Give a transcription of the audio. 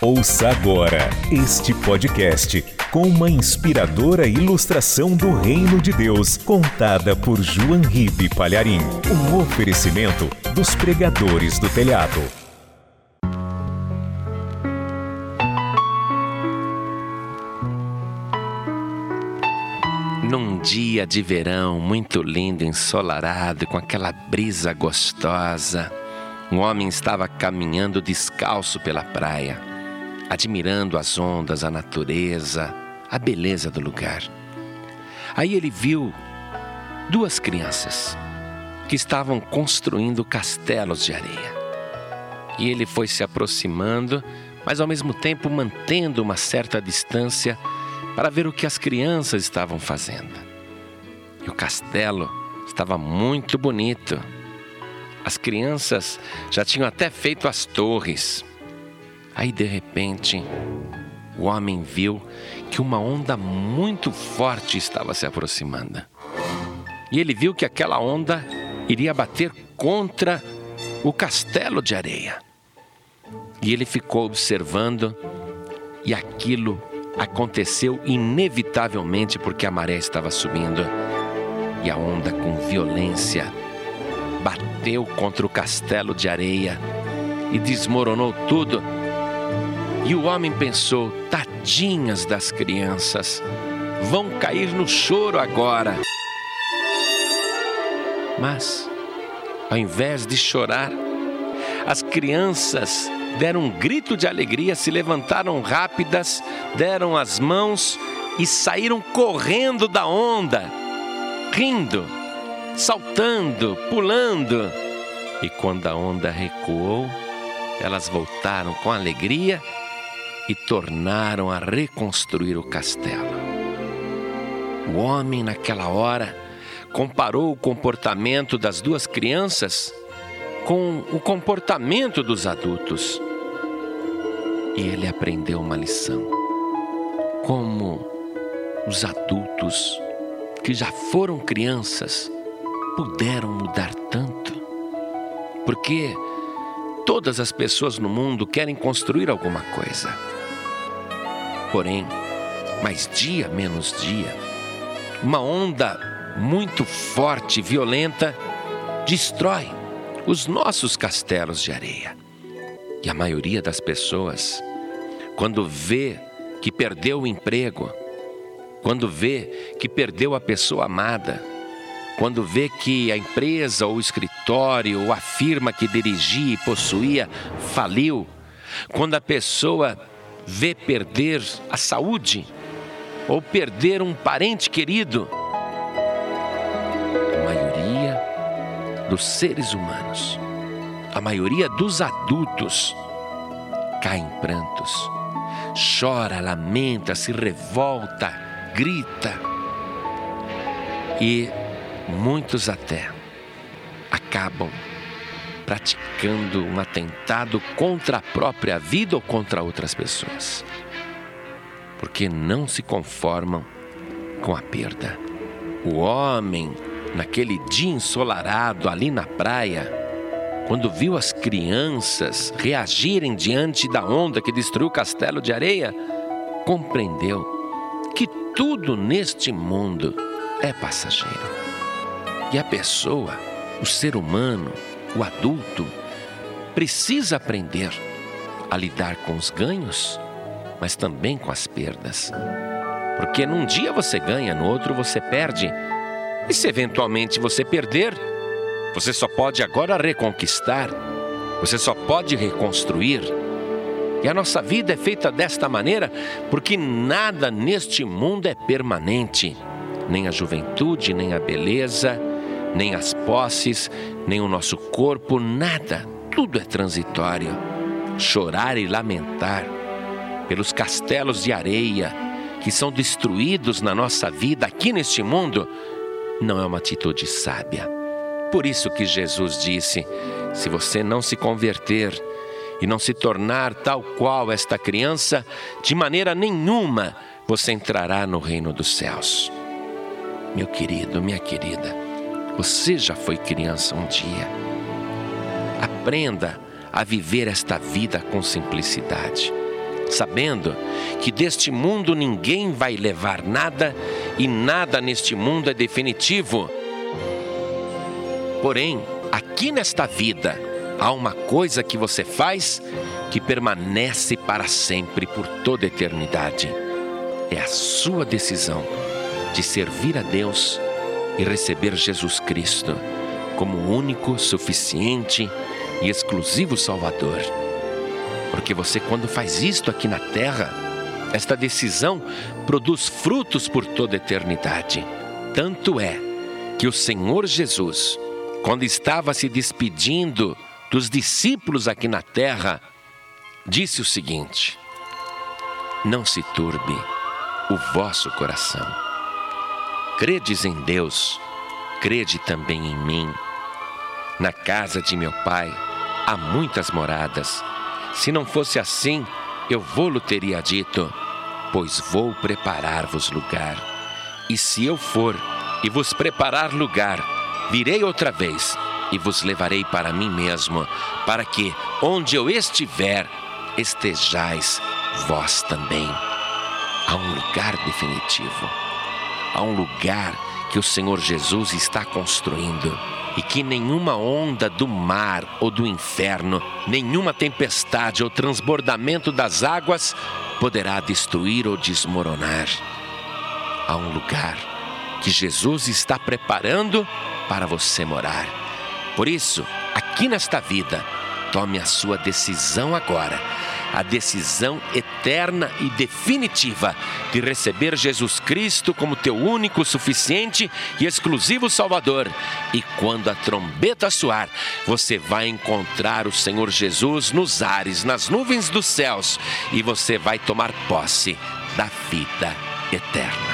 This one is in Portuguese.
Ouça agora este podcast com uma inspiradora ilustração do Reino de Deus, contada por João Ribe Palharim. Um oferecimento dos pregadores do telhado. Num dia de verão muito lindo, ensolarado, com aquela brisa gostosa, um homem estava caminhando descalço pela praia, admirando as ondas, a natureza, a beleza do lugar. Aí ele viu duas crianças que estavam construindo castelos de areia. E ele foi se aproximando, mas ao mesmo tempo mantendo uma certa distância para ver o que as crianças estavam fazendo. E o castelo estava muito bonito as crianças já tinham até feito as torres. Aí de repente, o homem viu que uma onda muito forte estava se aproximando. E ele viu que aquela onda iria bater contra o castelo de areia. E ele ficou observando, e aquilo aconteceu inevitavelmente porque a maré estava subindo e a onda com violência bateu contra o castelo de areia e desmoronou tudo. E o homem pensou: tadinhas das crianças, vão cair no choro agora. Mas, ao invés de chorar, as crianças deram um grito de alegria, se levantaram rápidas, deram as mãos e saíram correndo da onda, rindo saltando, pulando. E quando a onda recuou, elas voltaram com alegria e tornaram a reconstruir o castelo. O homem, naquela hora, comparou o comportamento das duas crianças com o comportamento dos adultos. E ele aprendeu uma lição. Como os adultos que já foram crianças puderam mudar tanto? Porque todas as pessoas no mundo querem construir alguma coisa. Porém, mais dia menos dia, uma onda muito forte, violenta, destrói os nossos castelos de areia. E a maioria das pessoas, quando vê que perdeu o emprego, quando vê que perdeu a pessoa amada, quando vê que a empresa ou o escritório ou a firma que dirigia e possuía faliu, quando a pessoa vê perder a saúde ou perder um parente querido, a maioria dos seres humanos, a maioria dos adultos, cai em prantos, chora, lamenta, se revolta, grita. E muitos até acabam praticando um atentado contra a própria vida ou contra outras pessoas, porque não se conformam com a perda. O homem, naquele dia ensolarado ali na praia, quando viu as crianças reagirem diante da onda que destruiu o castelo de areia, compreendeu que tudo neste mundo é passageiro. E a pessoa, o ser humano, o adulto, precisa aprender a lidar com os ganhos, mas também com as perdas. Porque num dia você ganha, no outro você perde. E se eventualmente você perder, você só pode agora reconquistar, você só pode reconstruir. E a nossa vida é feita desta maneira porque nada neste mundo é permanente, nem a juventude, nem a beleza, nem as posses, nem o nosso corpo, nada, tudo é transitório. Chorar e lamentar pelos castelos de areia que são destruídos na nossa vida aqui neste mundo não é uma atitude sábia. Por isso que Jesus disse: se você não se converter e não se tornar tal qual esta criança, de maneira nenhuma você entrará no reino dos céus. Meu querido, minha querida, você já foi criança um dia. Aprenda a viver esta vida com simplicidade. sabendo que deste mundo ninguém vai levar nada e nada neste mundo é definitivo. Porém, aqui nesta vida, há uma coisa que você faz que permanece para sempre, por toda eternidade. É a sua decisão de servir a Deus e receber Jesus Cristo como único, suficiente e exclusivo Salvador. Porque você, quando faz isto aqui na terra, esta decisão produz frutos por toda a eternidade. Tanto é que o Senhor Jesus, quando estava se despedindo dos discípulos aqui na terra, disse o seguinte: Não se turbe o vosso coração. Credes em Deus, crede também em mim. Na casa de meu pai há muitas moradas. Se não fosse assim, eu vou-lo teria dito, pois vou preparar-vos lugar. E se eu for e vos preparar lugar, virei outra vez e vos levarei para mim mesmo, para que, onde eu estiver, estejais vós também. Há um lugar definitivo, há um lugar que o Senhor Jesus está construindo e que nenhuma onda do mar ou do inferno, nenhuma tempestade ou transbordamento das águas poderá destruir ou desmoronar. Há um lugar que Jesus está preparando para você morar. Por isso, aqui nesta vida, tome a sua decisão agora a decisão eterna e definitiva de receber Jesus Cristo como teu único, suficiente e exclusivo Salvador. E quando a trombeta soar, você vai encontrar o Senhor Jesus nos ares, nas nuvens dos céus, e você vai tomar posse da vida eterna.